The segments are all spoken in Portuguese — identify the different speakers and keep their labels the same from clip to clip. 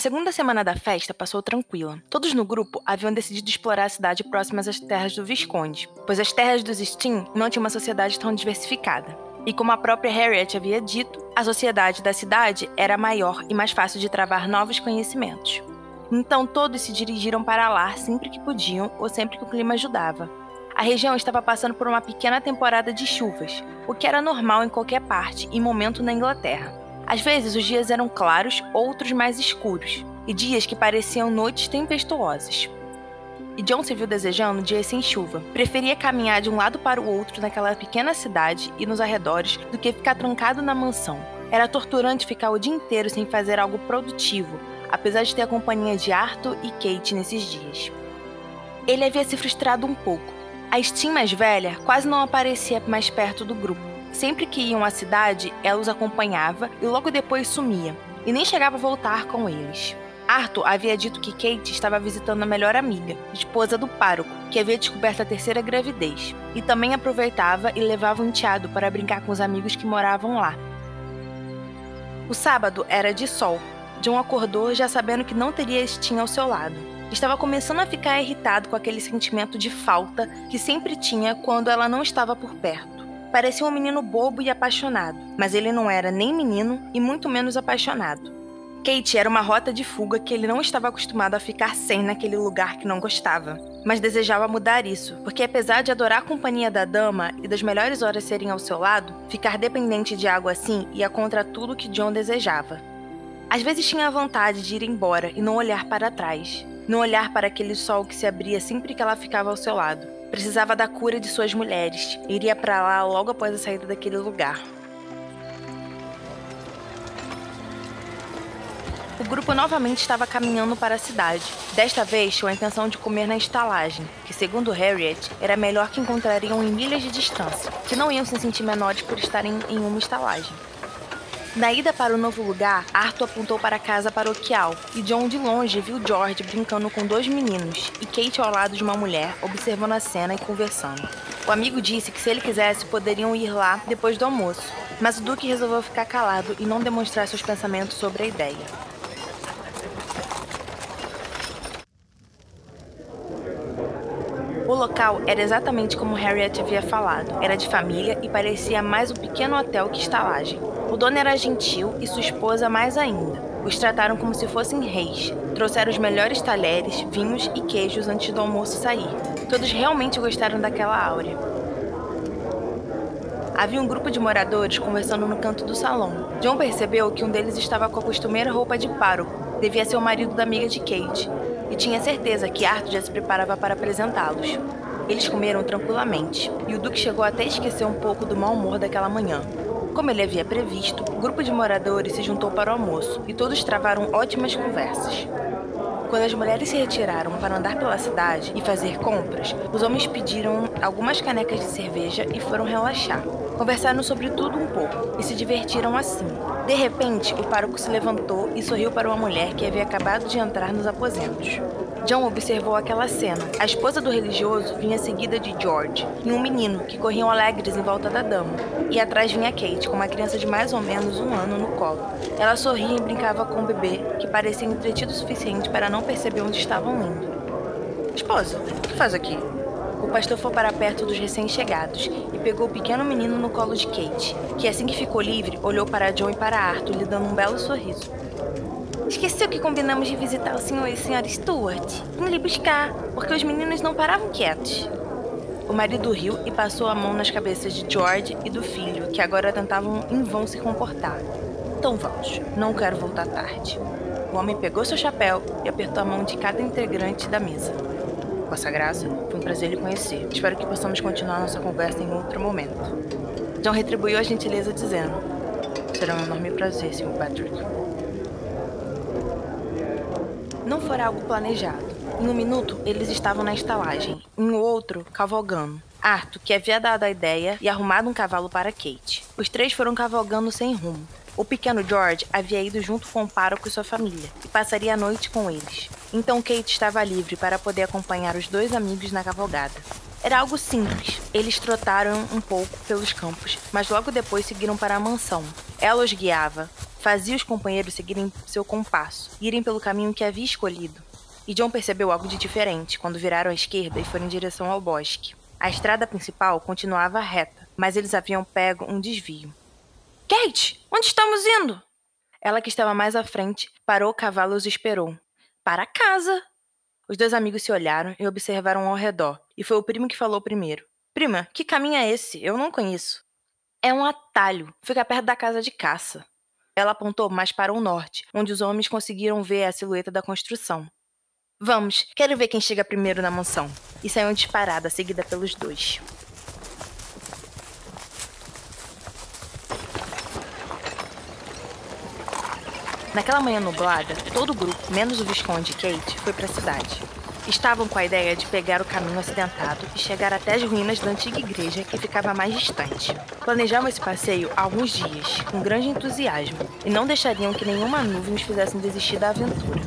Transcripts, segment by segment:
Speaker 1: segunda semana da festa passou tranquila. Todos no grupo haviam decidido explorar a cidade próximas às terras do Visconde, pois as terras dos Steam não tinham uma sociedade tão diversificada. E como a própria Harriet havia dito, a sociedade da cidade era maior e mais fácil de travar novos conhecimentos. Então todos se dirigiram para lá sempre que podiam ou sempre que o clima ajudava. A região estava passando por uma pequena temporada de chuvas, o que era normal em qualquer parte e momento na Inglaterra. Às vezes os dias eram claros, outros mais escuros, e dias que pareciam noites tempestuosas. E John se viu desejando dias sem chuva. Preferia caminhar de um lado para o outro naquela pequena cidade e nos arredores do que ficar trancado na mansão. Era torturante ficar o dia inteiro sem fazer algo produtivo, apesar de ter a companhia de Arthur e Kate nesses dias. Ele havia se frustrado um pouco. A Steam mais velha quase não aparecia mais perto do grupo. Sempre que iam à cidade, ela os acompanhava e logo depois sumia, e nem chegava a voltar com eles. Arthur havia dito que Kate estava visitando a melhor amiga, esposa do pároco, que havia descoberto a terceira gravidez, e também aproveitava e levava o enteado para brincar com os amigos que moravam lá. O sábado era de sol. John acordou já sabendo que não teria Steam ao seu lado. Estava começando a ficar irritado com aquele sentimento de falta que sempre tinha quando ela não estava por perto. Parecia um menino bobo e apaixonado, mas ele não era nem menino e muito menos apaixonado. Kate era uma rota de fuga que ele não estava acostumado a ficar sem naquele lugar que não gostava, mas desejava mudar isso, porque apesar de adorar a companhia da dama e das melhores horas serem ao seu lado, ficar dependente de algo assim ia contra tudo que John desejava. Às vezes tinha vontade de ir embora e não olhar para trás, não olhar para aquele sol que se abria sempre que ela ficava ao seu lado. Precisava da cura de suas mulheres. Iria para lá logo após a saída daquele lugar. O grupo novamente estava caminhando para a cidade. Desta vez, tinham a intenção de comer na estalagem, que, segundo Harriet, era melhor que encontrariam em milhas de distância, que não iam se sentir menores por estarem em uma estalagem. Na ida para o novo lugar, Arthur apontou para a casa paroquial e John de longe viu George brincando com dois meninos e Kate ao lado de uma mulher, observando a cena e conversando. O amigo disse que se ele quisesse poderiam ir lá depois do almoço, mas o Duque resolveu ficar calado e não demonstrar seus pensamentos sobre a ideia. O local era exatamente como Harriet havia falado. Era de família e parecia mais um pequeno hotel que estalagem. O dono era gentil e sua esposa mais ainda. Os trataram como se fossem reis. Trouxeram os melhores talheres, vinhos e queijos antes do almoço sair. Todos realmente gostaram daquela áurea. Havia um grupo de moradores conversando no canto do salão. John percebeu que um deles estava com a costumeira roupa de pároco. Devia ser o marido da amiga de Kate e tinha certeza que Arthur já se preparava para apresentá-los. Eles comeram tranquilamente, e o Duque chegou até a esquecer um pouco do mau humor daquela manhã. Como ele havia previsto, o grupo de moradores se juntou para o almoço e todos travaram ótimas conversas. Quando as mulheres se retiraram para andar pela cidade e fazer compras, os homens pediram algumas canecas de cerveja e foram relaxar. Conversaram sobre tudo um pouco e se divertiram assim. De repente, o pároco se levantou e sorriu para uma mulher que havia acabado de entrar nos aposentos. John observou aquela cena. A esposa do religioso vinha seguida de George e um menino que corriam alegres em volta da dama. E atrás vinha Kate, com uma criança de mais ou menos um ano no colo. Ela sorria e brincava com o bebê, que parecia entretido o suficiente para não perceber onde estavam indo. Esposa, o que faz aqui? O pastor foi para perto dos recém-chegados e pegou o pequeno menino no colo de Kate, que assim que ficou livre, olhou para John e para Arthur, lhe dando um belo sorriso. Esqueceu que combinamos de visitar o senhor e a senhora Stuart? Vim lhe buscar, porque os meninos não paravam quietos. O marido riu e passou a mão nas cabeças de George e do filho, que agora tentavam em vão se comportar. Então vamos, não quero voltar tarde. O homem pegou seu chapéu e apertou a mão de cada integrante da mesa. Vossa Graça, foi um prazer lhe conhecer. Espero que possamos continuar nossa conversa em outro momento. John retribuiu a gentileza dizendo: Será um enorme prazer, Sr. Patrick. Fora algo planejado. Em um minuto, eles estavam na estalagem, em outro, cavalgando. Arthur, que havia dado a ideia e arrumado um cavalo para Kate. Os três foram cavalgando sem rumo. O pequeno George havia ido junto com o pároco e sua família e passaria a noite com eles. Então Kate estava livre para poder acompanhar os dois amigos na cavalgada. Era algo simples. Eles trotaram um pouco pelos campos, mas logo depois seguiram para a mansão. Ela os guiava, fazia os companheiros seguirem seu compasso, irem pelo caminho que havia escolhido. E John percebeu algo de diferente quando viraram à esquerda e foram em direção ao bosque. A estrada principal continuava reta, mas eles haviam pego um desvio. Kate, onde estamos indo? Ela, que estava mais à frente, parou o cavalo e os esperou. Para casa! Os dois amigos se olharam e observaram ao redor, e foi o primo que falou primeiro. Prima, que caminho é esse? Eu não conheço. É um atalho. Fica perto da casa de caça. Ela apontou mais para o norte, onde os homens conseguiram ver a silhueta da construção. Vamos, quero ver quem chega primeiro na mansão. E saiu disparada, seguida pelos dois. Naquela manhã nublada, todo o grupo, menos o Visconde e Kate, foi para a cidade. Estavam com a ideia de pegar o caminho acidentado e chegar até as ruínas da antiga igreja que ficava mais distante. Planejavam esse passeio há alguns dias, com grande entusiasmo, e não deixariam que nenhuma nuvem os fizesse desistir da aventura.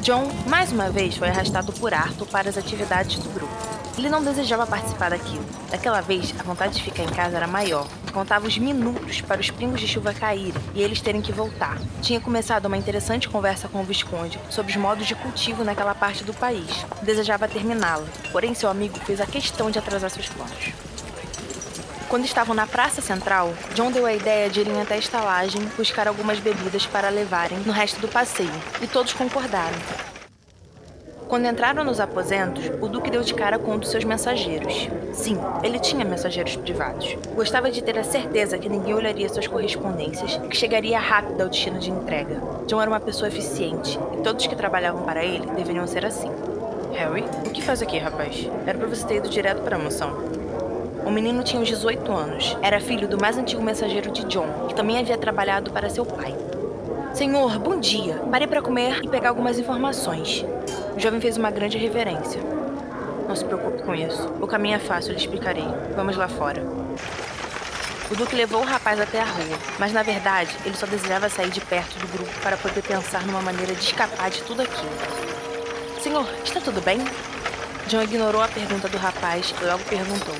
Speaker 1: John, mais uma vez, foi arrastado por Arthur para as atividades do grupo. Ele não desejava participar daquilo. Daquela vez, a vontade de ficar em casa era maior. Contava os minutos para os pingos de chuva caírem e eles terem que voltar. Tinha começado uma interessante conversa com o Visconde sobre os modos de cultivo naquela parte do país. Desejava terminá-la, porém seu amigo fez a questão de atrasar seus planos. Quando estavam na praça central, John deu a ideia de irem até a estalagem buscar algumas bebidas para levarem no resto do passeio, e todos concordaram. Quando entraram nos aposentos, o Duque deu de cara com um dos seus mensageiros. Sim, ele tinha mensageiros privados. Gostava de ter a certeza que ninguém olharia suas correspondências e que chegaria rápido ao destino de entrega. John era uma pessoa eficiente e todos que trabalhavam para ele deveriam ser assim. Harry, o que faz aqui, rapaz? Era para você ter ido direto para a mansão. O menino tinha uns 18 anos. Era filho do mais antigo mensageiro de John, que também havia trabalhado para seu pai. Senhor, bom dia. Parei para comer e pegar algumas informações. O jovem fez uma grande reverência. Não se preocupe com isso. O caminho é fácil, lhe explicarei. Vamos lá fora. O Duque levou o rapaz até a rua, mas na verdade ele só desejava sair de perto do grupo para poder pensar numa maneira de escapar de tudo aquilo. Senhor, está tudo bem? John ignorou a pergunta do rapaz e logo perguntou: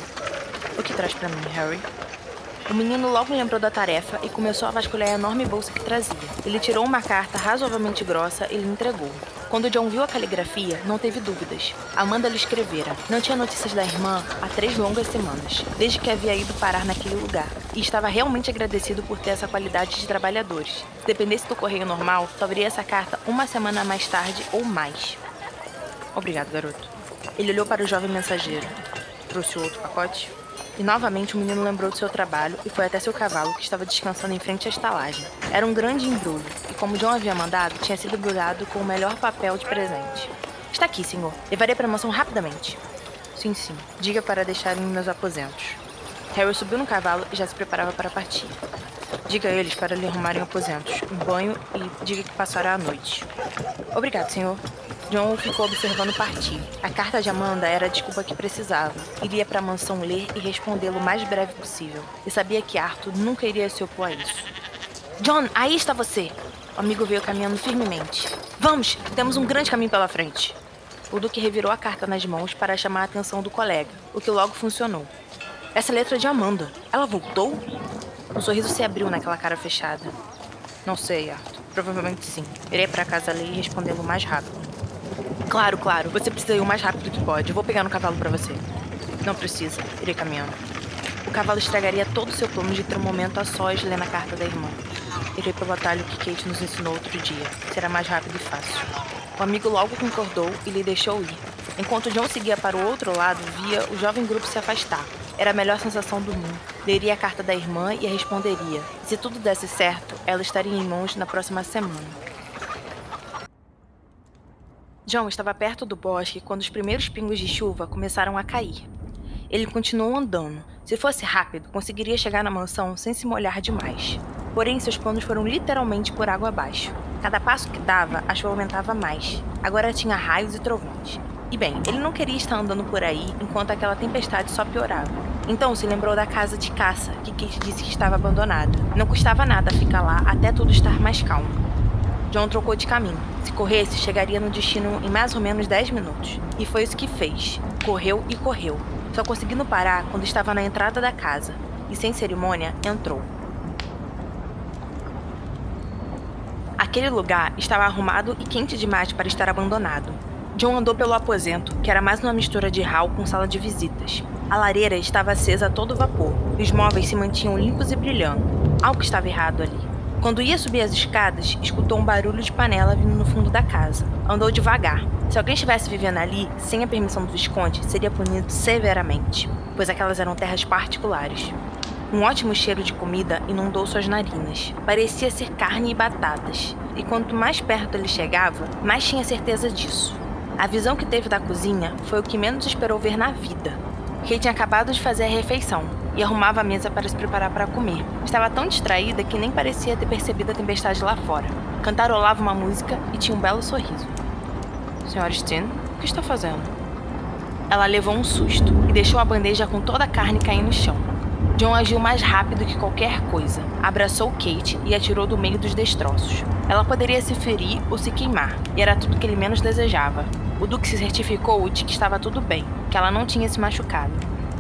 Speaker 1: O que traz para mim, Harry? O menino logo lembrou da tarefa e começou a vasculhar a enorme bolsa que trazia. Ele tirou uma carta razoavelmente grossa e lhe entregou. Quando John viu a caligrafia, não teve dúvidas. Amanda lhe escrevera. Não tinha notícias da irmã há três longas semanas, desde que havia ido parar naquele lugar, e estava realmente agradecido por ter essa qualidade de trabalhadores. Se dependesse do correio normal, só viria essa carta uma semana mais tarde ou mais. Obrigado, garoto. Ele olhou para o jovem mensageiro. Trouxe outro pacote? E novamente o menino lembrou do seu trabalho e foi até seu cavalo, que estava descansando em frente à estalagem. Era um grande embrulho, e como John havia mandado, tinha sido embrulhado com o melhor papel de presente. Está aqui, senhor. Levarei para a mansão rapidamente. Sim, sim. Diga para deixarem meus aposentos. Harry subiu no cavalo e já se preparava para partir. Diga a eles para lhe arrumarem aposentos, um banho e diga que passará a noite. Obrigado, senhor. John ficou observando partir. A carta de Amanda era a desculpa que precisava. Iria para a mansão ler e respondê-lo o mais breve possível. E sabia que Arthur nunca iria se opor a isso. John, aí está você! O amigo veio caminhando firmemente. Vamos, temos um grande caminho pela frente. O Duque revirou a carta nas mãos para chamar a atenção do colega, o que logo funcionou. Essa letra é de Amanda. Ela voltou? Um sorriso se abriu naquela cara fechada. Não sei, Arthur. Provavelmente sim. Irei para casa ler e respondê-lo mais rápido. Claro, claro. Você precisa ir o mais rápido que pode. Eu vou pegar no cavalo para você. Não precisa. Irei caminhando. O cavalo estragaria todo o seu plano de ter um momento a sós lendo a carta da irmã. Irei pelo atalho que Kate nos ensinou outro dia. Será mais rápido e fácil. O amigo logo concordou e lhe deixou ir. Enquanto John seguia para o outro lado, via o jovem grupo se afastar. Era a melhor sensação do mundo. Leria a carta da irmã e a responderia. Se tudo desse certo, ela estaria em mãos na próxima semana. John estava perto do bosque quando os primeiros pingos de chuva começaram a cair. Ele continuou andando. Se fosse rápido, conseguiria chegar na mansão sem se molhar demais. Porém, seus planos foram literalmente por água abaixo. Cada passo que dava, a chuva aumentava mais. Agora tinha raios e trovões. E bem, ele não queria estar andando por aí enquanto aquela tempestade só piorava. Então se lembrou da casa de caça, que Kate disse que estava abandonada. Não custava nada ficar lá até tudo estar mais calmo. John trocou de caminho. Se corresse, chegaria no destino em mais ou menos 10 minutos. E foi isso que fez. Correu e correu, só conseguindo parar quando estava na entrada da casa. E sem cerimônia, entrou. Aquele lugar estava arrumado e quente demais para estar abandonado. John andou pelo aposento, que era mais uma mistura de hall com sala de visitas. A lareira estava acesa a todo vapor e os móveis se mantinham limpos e brilhando. Algo estava errado ali. Quando ia subir as escadas, escutou um barulho de panela vindo no fundo da casa. Andou devagar. Se alguém estivesse vivendo ali, sem a permissão do Visconde, seria punido severamente, pois aquelas eram terras particulares. Um ótimo cheiro de comida inundou suas narinas. Parecia ser carne e batatas. E quanto mais perto ele chegava, mais tinha certeza disso. A visão que teve da cozinha foi o que menos esperou ver na vida. Kate tinha acabado de fazer a refeição e arrumava a mesa para se preparar para comer. Estava tão distraída que nem parecia ter percebido a tempestade lá fora. Cantarolava uma música e tinha um belo sorriso. Senhora Steen, o que está fazendo? Ela levou um susto e deixou a bandeja com toda a carne cair no chão. John agiu mais rápido que qualquer coisa. Abraçou Kate e atirou do meio dos destroços. Ela poderia se ferir ou se queimar, e era tudo que ele menos desejava. O Duque se certificou de que estava tudo bem, que ela não tinha se machucado.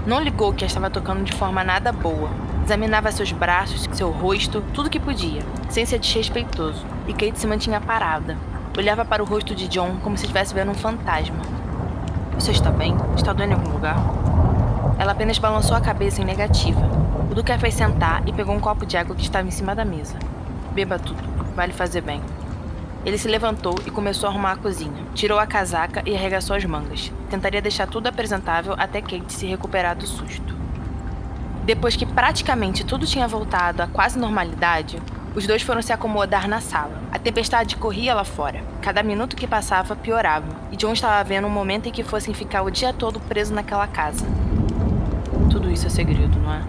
Speaker 1: Não ligou que a estava tocando de forma nada boa. Examinava seus braços, seu rosto, tudo que podia, sem ser desrespeitoso. E Kate se mantinha parada. Olhava para o rosto de John como se estivesse vendo um fantasma. Você está bem? Está doendo em algum lugar? Ela apenas balançou a cabeça em negativa. O Duque a fez sentar e pegou um copo de água que estava em cima da mesa. Beba tudo, vai lhe fazer bem. Ele se levantou e começou a arrumar a cozinha. Tirou a casaca e arregaçou as mangas. Tentaria deixar tudo apresentável até Kate se recuperar do susto. Depois que praticamente tudo tinha voltado à quase normalidade, os dois foram se acomodar na sala. A tempestade corria lá fora. Cada minuto que passava piorava, e John estava vendo um momento em que fossem ficar o dia todo preso naquela casa. Tudo isso é segredo, não é?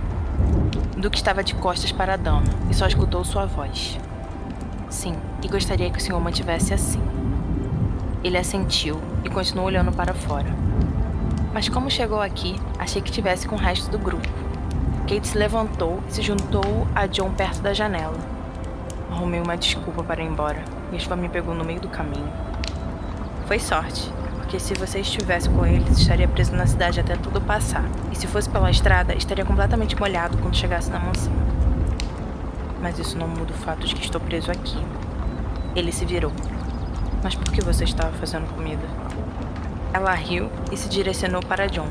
Speaker 1: Duke estava de costas para a dama e só escutou sua voz. Sim, e gostaria que o senhor mantivesse assim. Ele assentiu e continuou olhando para fora. Mas como chegou aqui, achei que tivesse com o resto do grupo. Kate se levantou e se juntou a John perto da janela. Arrumei uma desculpa para ir embora e chuva me pegou no meio do caminho. Foi sorte, porque se você estivesse com eles, estaria preso na cidade até tudo passar. E se fosse pela estrada, estaria completamente molhado quando chegasse na mansão mas isso não muda o fato de que estou preso aqui. Ele se virou. Mas por que você estava fazendo comida? Ela riu e se direcionou para John.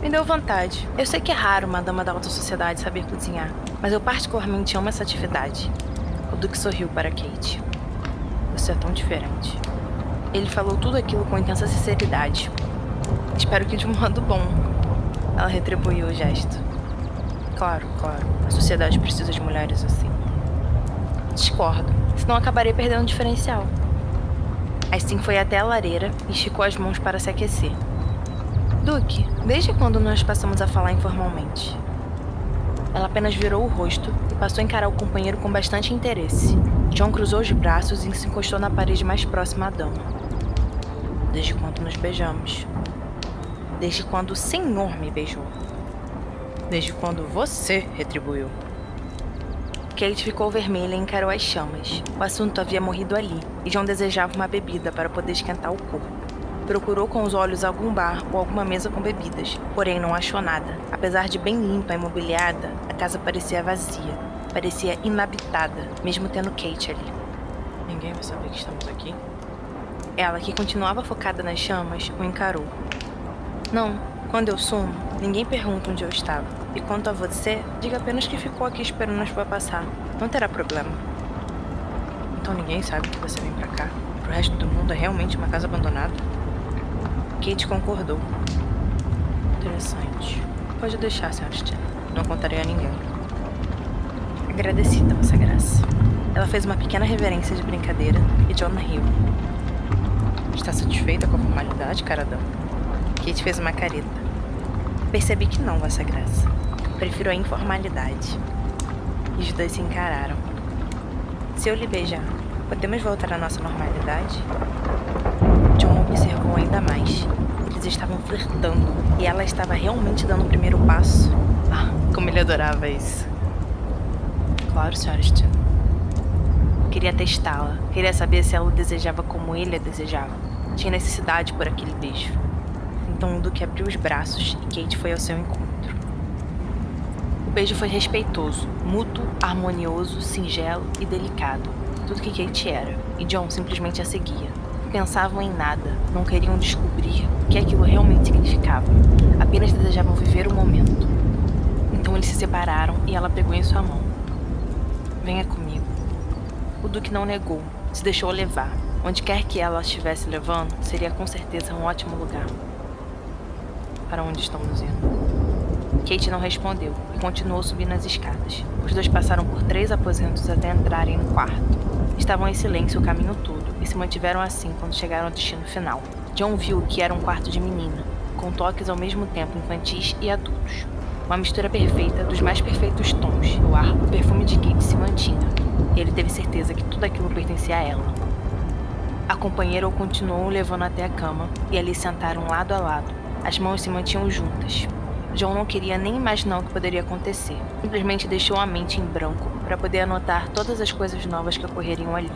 Speaker 1: Me deu vontade. Eu sei que é raro uma dama da alta sociedade saber cozinhar, mas eu particularmente amo essa atividade. O Duque sorriu para Kate. Você é tão diferente. Ele falou tudo aquilo com intensa sinceridade. Espero que de um modo bom. Ela retribuiu o gesto. Claro, claro. A sociedade precisa de mulheres assim. Discordo, senão acabaria perdendo o diferencial. Assim foi até a lareira e esticou as mãos para se aquecer. Duque, desde quando nós passamos a falar informalmente? Ela apenas virou o rosto e passou a encarar o companheiro com bastante interesse. John cruzou os braços e se encostou na parede mais próxima à dama. Desde quando nos beijamos? Desde quando o Senhor me beijou desde quando você retribuiu. Kate ficou vermelha e encarou as chamas. O assunto havia morrido ali, e John desejava uma bebida para poder esquentar o corpo. Procurou com os olhos algum bar ou alguma mesa com bebidas, porém não achou nada. Apesar de bem limpa e mobiliada, a casa parecia vazia, parecia inabitada, mesmo tendo Kate ali. Ninguém vai saber que estamos aqui? Ela, que continuava focada nas chamas, o encarou. Não, quando eu sumo, ninguém pergunta onde eu estava. E quanto a você, diga apenas que ficou aqui esperando a chuva passar. Não terá problema. Então ninguém sabe que você vem pra cá. Pro resto do mundo é realmente uma casa abandonada? Kate concordou. Interessante. Pode deixar, Sr. Não contarei a ninguém. Agradecida, Vossa Graça. Ela fez uma pequena reverência de brincadeira e John riu. Está satisfeita com a formalidade, caradão? Kate fez uma careta. Percebi que não, Vossa Graça. Prefiro a informalidade. E os dois se encararam. Se eu lhe beijar, podemos voltar à nossa normalidade? John observou ainda mais. Eles estavam flertando e ela estava realmente dando o primeiro passo. Ah, como ele adorava isso. Claro. Stone. Queria testá-la. Queria saber se ela o desejava como ele a desejava. Tinha necessidade por aquele beijo. O Duque abriu os braços e Kate foi ao seu encontro. O beijo foi respeitoso, mútuo, harmonioso, singelo e delicado. tudo que Kate era, e John simplesmente a seguia. Pensavam em nada, não queriam descobrir o que aquilo realmente significava, apenas desejavam viver o momento. Então eles se separaram e ela pegou em sua mão. Venha comigo. O Duque não negou, se deixou levar. Onde quer que ela estivesse levando, seria com certeza um ótimo lugar. Para onde estamos indo? Kate não respondeu e continuou subindo as escadas. Os dois passaram por três aposentos até entrarem no quarto. Estavam em silêncio o caminho todo e se mantiveram assim quando chegaram ao destino final. John viu que era um quarto de menina, com toques ao mesmo tempo infantis e adultos. Uma mistura perfeita dos mais perfeitos tons. No ar, o perfume de Kate se mantinha. E ele teve certeza que tudo aquilo pertencia a ela. A companheira o continuou levando até a cama e ali sentaram lado a lado. As mãos se mantinham juntas. John não queria nem imaginar o que poderia acontecer. Simplesmente deixou a mente em branco para poder anotar todas as coisas novas que ocorreriam ali.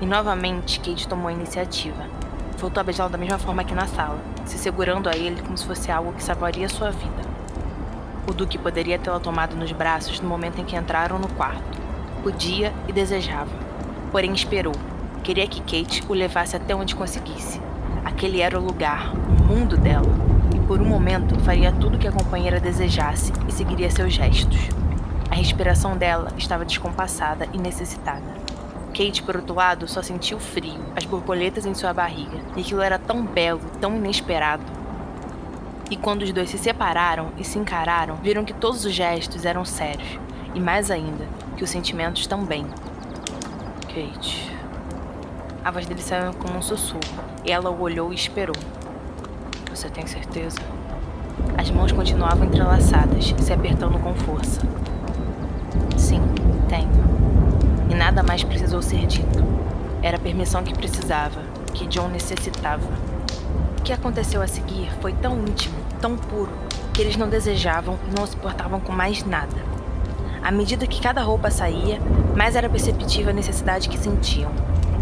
Speaker 1: E novamente Kate tomou a iniciativa. Voltou a beijá-lo da mesma forma que na sala, se segurando a ele como se fosse algo que salvaria sua vida. O Duque poderia tê-la tomado nos braços no momento em que entraram no quarto. Podia e desejava. Porém esperou, Queria que Kate o levasse até onde conseguisse. Aquele era o lugar, o mundo dela. Por um momento faria tudo que a companheira desejasse e seguiria seus gestos. A respiração dela estava descompassada e necessitada. Kate, por outro lado, só sentiu frio, as borboletas em sua barriga, e aquilo era tão belo, tão inesperado. E quando os dois se separaram e se encararam, viram que todos os gestos eram sérios, e mais ainda, que os sentimentos também. Kate. A voz dele saiu como um sussurro. E ela o olhou e esperou. Você tem certeza? As mãos continuavam entrelaçadas, se apertando com força. Sim, tenho. E nada mais precisou ser dito. Era a permissão que precisava, que John necessitava. O que aconteceu a seguir foi tão íntimo, tão puro, que eles não desejavam e não se portavam com mais nada. À medida que cada roupa saía, mais era perceptível a necessidade que sentiam.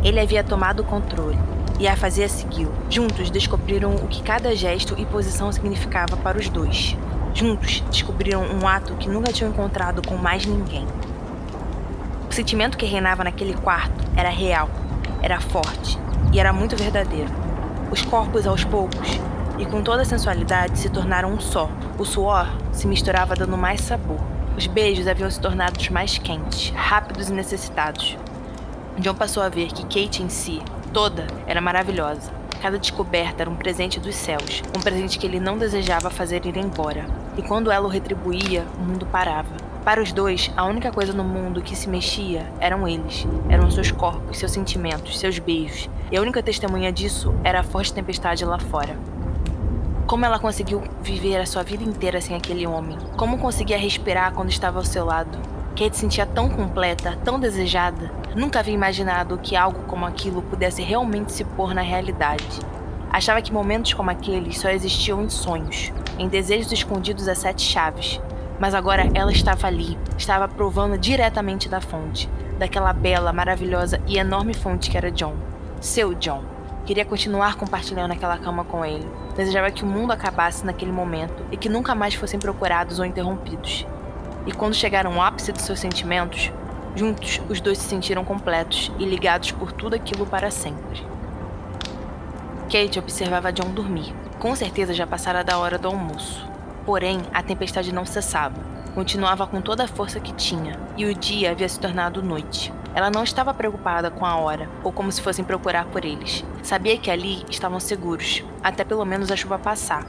Speaker 1: Ele havia tomado o controle e a fazia segui-lo. Juntos descobriram o que cada gesto e posição significava para os dois. Juntos descobriram um ato que nunca tinham encontrado com mais ninguém. O sentimento que reinava naquele quarto era real, era forte e era muito verdadeiro. Os corpos, aos poucos, e com toda a sensualidade, se tornaram um só. O suor se misturava dando mais sabor. Os beijos haviam se tornado mais quentes, rápidos e necessitados. John passou a ver que Kate em si, toda, era maravilhosa. Cada descoberta era um presente dos céus, um presente que ele não desejava fazer ir embora. E quando ela o retribuía, o mundo parava. Para os dois, a única coisa no mundo que se mexia eram eles. Eram seus corpos, seus sentimentos, seus beijos. E a única testemunha disso era a forte tempestade lá fora. Como ela conseguiu viver a sua vida inteira sem aquele homem? Como conseguia respirar quando estava ao seu lado? Kate sentia tão completa, tão desejada. Nunca havia imaginado que algo como aquilo pudesse realmente se pôr na realidade. Achava que momentos como aqueles só existiam em sonhos, em desejos escondidos a sete chaves. Mas agora ela estava ali, estava provando diretamente da fonte, daquela bela, maravilhosa e enorme fonte que era John. Seu John. Queria continuar compartilhando aquela cama com ele. Desejava que o mundo acabasse naquele momento e que nunca mais fossem procurados ou interrompidos. E quando chegaram ao ápice dos seus sentimentos, juntos os dois se sentiram completos e ligados por tudo aquilo para sempre. Kate observava John dormir. Com certeza já passara da hora do almoço. Porém, a tempestade não cessava. Continuava com toda a força que tinha, e o dia havia se tornado noite. Ela não estava preocupada com a hora, ou como se fossem procurar por eles. Sabia que ali estavam seguros, até pelo menos a chuva passar,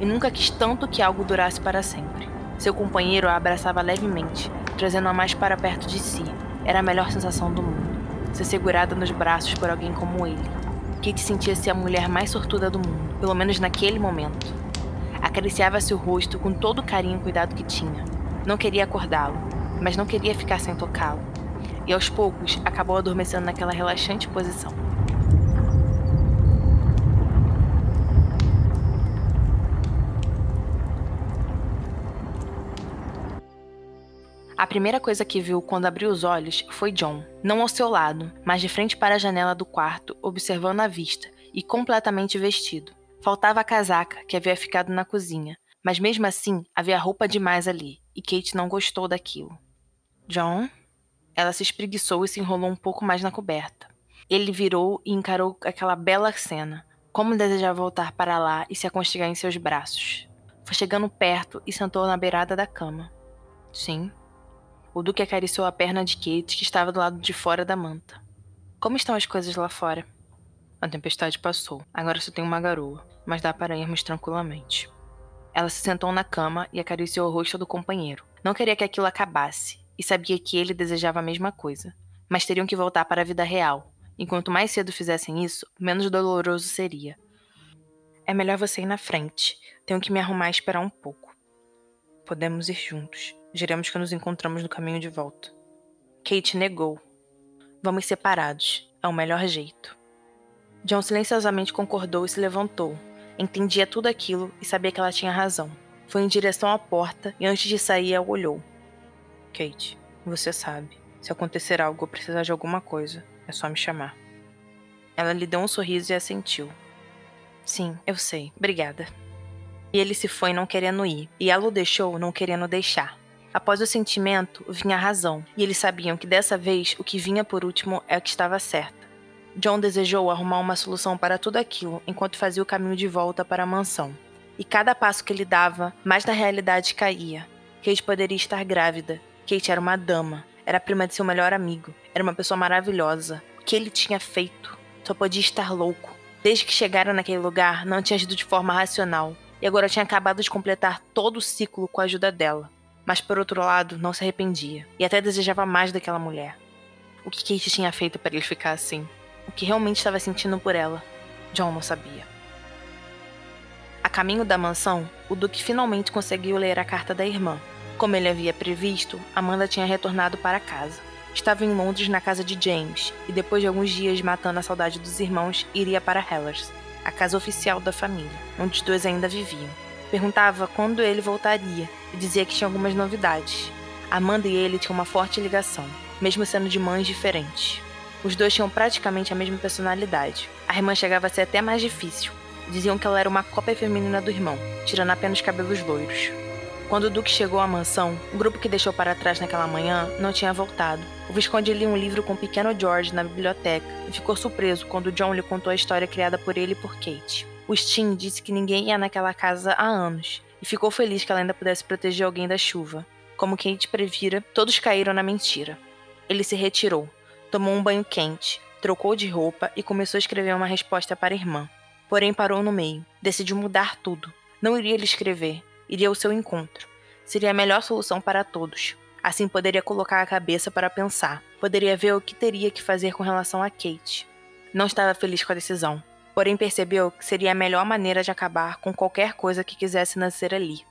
Speaker 1: e nunca quis tanto que algo durasse para sempre. Seu companheiro a abraçava levemente, trazendo-a mais para perto de si. Era a melhor sensação do mundo. Ser segurada nos braços por alguém como ele. Kate sentia-se a mulher mais sortuda do mundo, pelo menos naquele momento. Acariciava seu rosto com todo o carinho e cuidado que tinha. Não queria acordá-lo, mas não queria ficar sem tocá-lo. E aos poucos acabou adormecendo naquela relaxante posição. A primeira coisa que viu quando abriu os olhos foi John, não ao seu lado, mas de frente para a janela do quarto, observando a vista, e completamente vestido. Faltava a casaca, que havia ficado na cozinha, mas mesmo assim havia roupa demais ali, e Kate não gostou daquilo. John? Ela se espreguiçou e se enrolou um pouco mais na coberta. Ele virou e encarou aquela bela cena. Como desejava voltar para lá e se aconchegar em seus braços. Foi chegando perto e sentou na beirada da cama. Sim. O Duque acariciou a perna de Kate, que estava do lado de fora da manta. Como estão as coisas lá fora? A tempestade passou. Agora só tem uma garoa, mas dá para irmos tranquilamente. Ela se sentou na cama e acariciou o rosto do companheiro. Não queria que aquilo acabasse, e sabia que ele desejava a mesma coisa. Mas teriam que voltar para a vida real. E quanto mais cedo fizessem isso, menos doloroso seria. É melhor você ir na frente. Tenho que me arrumar e esperar um pouco. Podemos ir juntos. Diremos que nos encontramos no caminho de volta. Kate negou. Vamos separados. É o melhor jeito. John silenciosamente concordou e se levantou. Entendia tudo aquilo e sabia que ela tinha razão. Foi em direção à porta e antes de sair, ela olhou. Kate, você sabe. Se acontecer algo ou precisar de alguma coisa, é só me chamar. Ela lhe deu um sorriso e assentiu. Sim, eu sei. Obrigada. E ele se foi não querendo ir, e ela o deixou não querendo deixar. Após o sentimento, vinha a razão, e eles sabiam que dessa vez o que vinha por último é o que estava certo. John desejou arrumar uma solução para tudo aquilo enquanto fazia o caminho de volta para a mansão. E cada passo que ele dava, mais da realidade caía. Kate poderia estar grávida, Kate era uma dama, era prima de seu melhor amigo, era uma pessoa maravilhosa. O que ele tinha feito? Só podia estar louco. Desde que chegara naquele lugar, não tinha agido de forma racional, e agora tinha acabado de completar todo o ciclo com a ajuda dela. Mas por outro lado, não se arrependia, e até desejava mais daquela mulher. O que Kate tinha feito para ele ficar assim? O que realmente estava sentindo por ela? John não sabia. A caminho da mansão, o Duque finalmente conseguiu ler a carta da irmã, como ele havia previsto, Amanda tinha retornado para casa. Estava em Londres na casa de James, e depois de alguns dias matando a saudade dos irmãos, iria para Hellers, a casa oficial da família, onde os dois ainda viviam. Perguntava quando ele voltaria e dizia que tinha algumas novidades. Amanda e ele tinham uma forte ligação, mesmo sendo de mães diferentes. Os dois tinham praticamente a mesma personalidade. A irmã chegava a ser até mais difícil. Diziam que ela era uma cópia feminina do irmão, tirando apenas cabelos loiros. Quando o Duque chegou à mansão, o grupo que deixou para trás naquela manhã não tinha voltado. O Visconde lia um livro com o pequeno George na biblioteca e ficou surpreso quando John lhe contou a história criada por ele e por Kate. O Steen disse que ninguém ia naquela casa há anos e ficou feliz que ela ainda pudesse proteger alguém da chuva. Como Kate previra, todos caíram na mentira. Ele se retirou, tomou um banho quente, trocou de roupa e começou a escrever uma resposta para a irmã. Porém, parou no meio. Decidiu mudar tudo. Não iria lhe escrever, iria ao seu encontro. Seria a melhor solução para todos. Assim poderia colocar a cabeça para pensar, poderia ver o que teria que fazer com relação a Kate. Não estava feliz com a decisão, porém percebeu que seria a melhor maneira de acabar com qualquer coisa que quisesse nascer ali.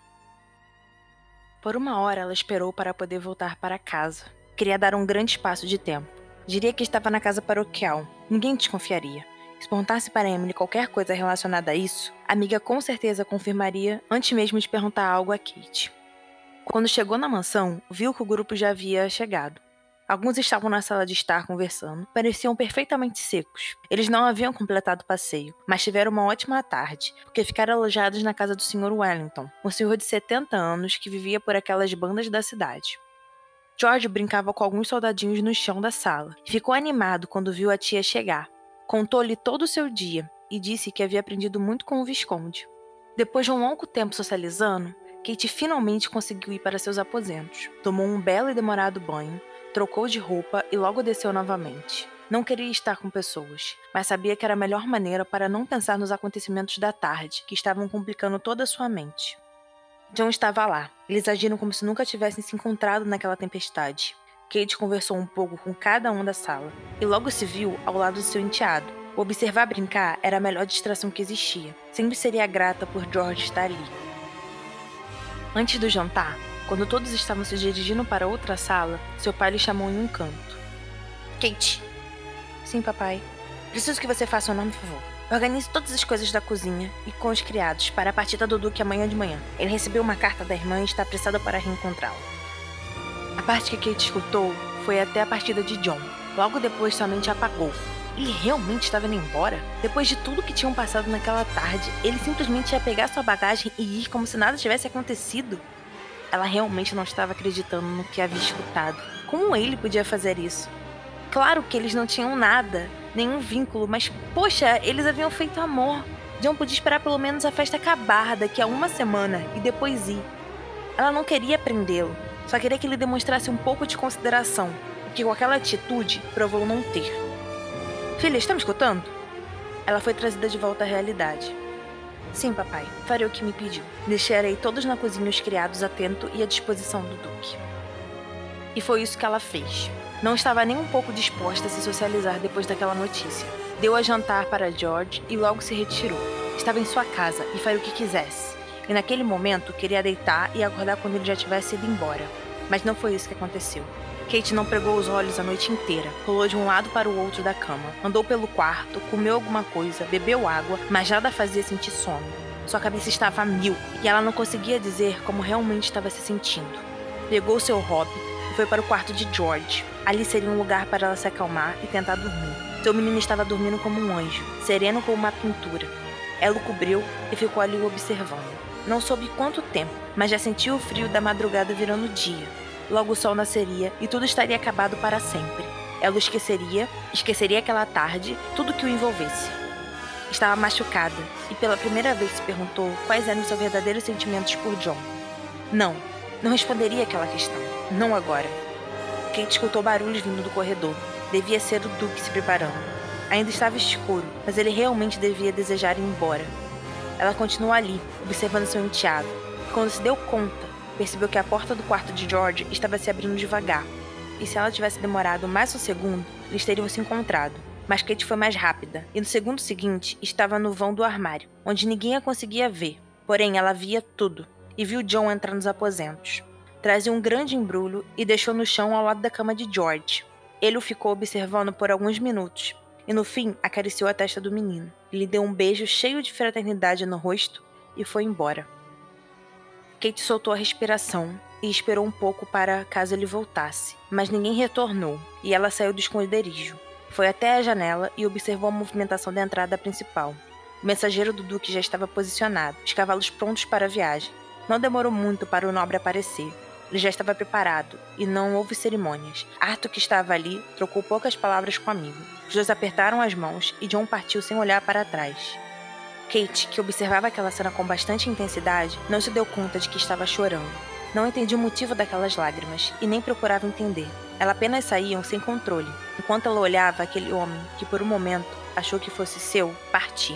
Speaker 1: Por uma hora ela esperou para poder voltar para casa. Queria dar um grande espaço de tempo. Diria que estava na casa paroquial. Ninguém desconfiaria. Se perguntasse para Emily qualquer coisa relacionada a isso, a amiga com certeza confirmaria antes mesmo de perguntar algo a Kate. Quando chegou na mansão, viu que o grupo já havia chegado. Alguns estavam na sala de estar conversando, pareciam perfeitamente secos. Eles não haviam completado o passeio, mas tiveram uma ótima tarde, porque ficaram alojados na casa do Sr. Wellington, um senhor de 70 anos que vivia por aquelas bandas da cidade. George brincava com alguns soldadinhos no chão da sala e ficou animado quando viu a tia chegar. Contou-lhe todo o seu dia e disse que havia aprendido muito com o Visconde. Depois de um longo tempo socializando, Kate finalmente conseguiu ir para seus aposentos. Tomou um belo e demorado banho, trocou de roupa e logo desceu novamente. Não queria estar com pessoas, mas sabia que era a melhor maneira para não pensar nos acontecimentos da tarde, que estavam complicando toda a sua mente. John estava lá. Eles agiram como se nunca tivessem se encontrado naquela tempestade. Kate conversou um pouco com cada um da sala e logo se viu ao lado do seu enteado. Observar brincar era a melhor distração que existia. Sempre seria grata por George estar ali. Antes do jantar, quando todos estavam se dirigindo para outra sala, seu pai lhe chamou em um canto. Kate. Sim, papai. Preciso que você faça um nome, favor. Organize todas as coisas da cozinha e com os criados para a partida do Duque amanhã de manhã. Ele recebeu uma carta da irmã e está apressado para reencontrá-la. A parte que Kate escutou foi até a partida de John. Logo depois somente apagou. Ele realmente estava indo embora? Depois de tudo que tinham passado naquela tarde, ele simplesmente ia pegar sua bagagem e ir como se nada tivesse acontecido? Ela realmente não estava acreditando no que havia escutado. Como ele podia fazer isso? Claro que eles não tinham nada, nenhum vínculo, mas poxa, eles haviam feito amor. John podia esperar pelo menos a festa acabar daqui a uma semana e depois ir. Ela não queria prendê-lo, só queria que ele demonstrasse um pouco de consideração, o que com aquela atitude provou não ter. Filha, está me escutando? Ela foi trazida de volta à realidade. Sim, papai, farei o que me pediu. Deixarei todos na cozinha os criados atento e à disposição do Duque. E foi isso que ela fez. Não estava nem um pouco disposta a se socializar depois daquela notícia. Deu a jantar para George e logo se retirou. Estava em sua casa e faria o que quisesse. E naquele momento queria deitar e acordar quando ele já tivesse ido embora. Mas não foi isso que aconteceu. Kate não pregou os olhos a noite inteira. Rolou de um lado para o outro da cama. Andou pelo quarto, comeu alguma coisa, bebeu água, mas nada fazia sentir sono. Sua cabeça estava a mil e ela não conseguia dizer como realmente estava se sentindo. Pegou seu hobby e foi para o quarto de George. Ali seria um lugar para ela se acalmar e tentar dormir. Seu menino estava dormindo como um anjo, sereno como uma pintura. Ela o cobriu e ficou ali o observando. Não soube quanto tempo, mas já sentiu o frio da madrugada virando dia. Logo o sol nasceria e tudo estaria acabado para sempre. Ela o esqueceria, esqueceria aquela tarde, tudo que o envolvesse. Estava machucada e pela primeira vez se perguntou quais eram seus verdadeiros sentimentos por John. Não, não responderia aquela questão. Não agora. Kate escutou barulhos vindo do corredor. Devia ser o Duque se preparando. Ainda estava escuro, mas ele realmente devia desejar ir embora. Ela continuou ali, observando seu enteado. Quando se deu conta, percebeu que a porta do quarto de George estava se abrindo devagar. E se ela tivesse demorado mais um segundo, eles teriam se encontrado. Mas Kate foi mais rápida, e no segundo seguinte estava no vão do armário, onde ninguém a conseguia ver. Porém, ela via tudo, e viu John entrar nos aposentos trazia um grande embrulho e deixou no chão ao lado da cama de George. Ele o ficou observando por alguns minutos e no fim acariciou a testa do menino. Lhe deu um beijo cheio de fraternidade no rosto e foi embora. Kate soltou a respiração e esperou um pouco para caso ele voltasse, mas ninguém retornou e ela saiu do esconderijo. Foi até a janela e observou a movimentação da entrada principal. O mensageiro do Duque já estava posicionado, os cavalos prontos para a viagem. Não demorou muito para o nobre aparecer, ele já estava preparado e não houve cerimônias. Arthur, que estava ali, trocou poucas palavras com o amigo. Os dois apertaram as mãos e John partiu sem olhar para trás. Kate, que observava aquela cena com bastante intensidade, não se deu conta de que estava chorando. Não entendia o motivo daquelas lágrimas e nem procurava entender. Elas apenas saíam sem controle, enquanto ela olhava aquele homem que por um momento achou que fosse seu partir.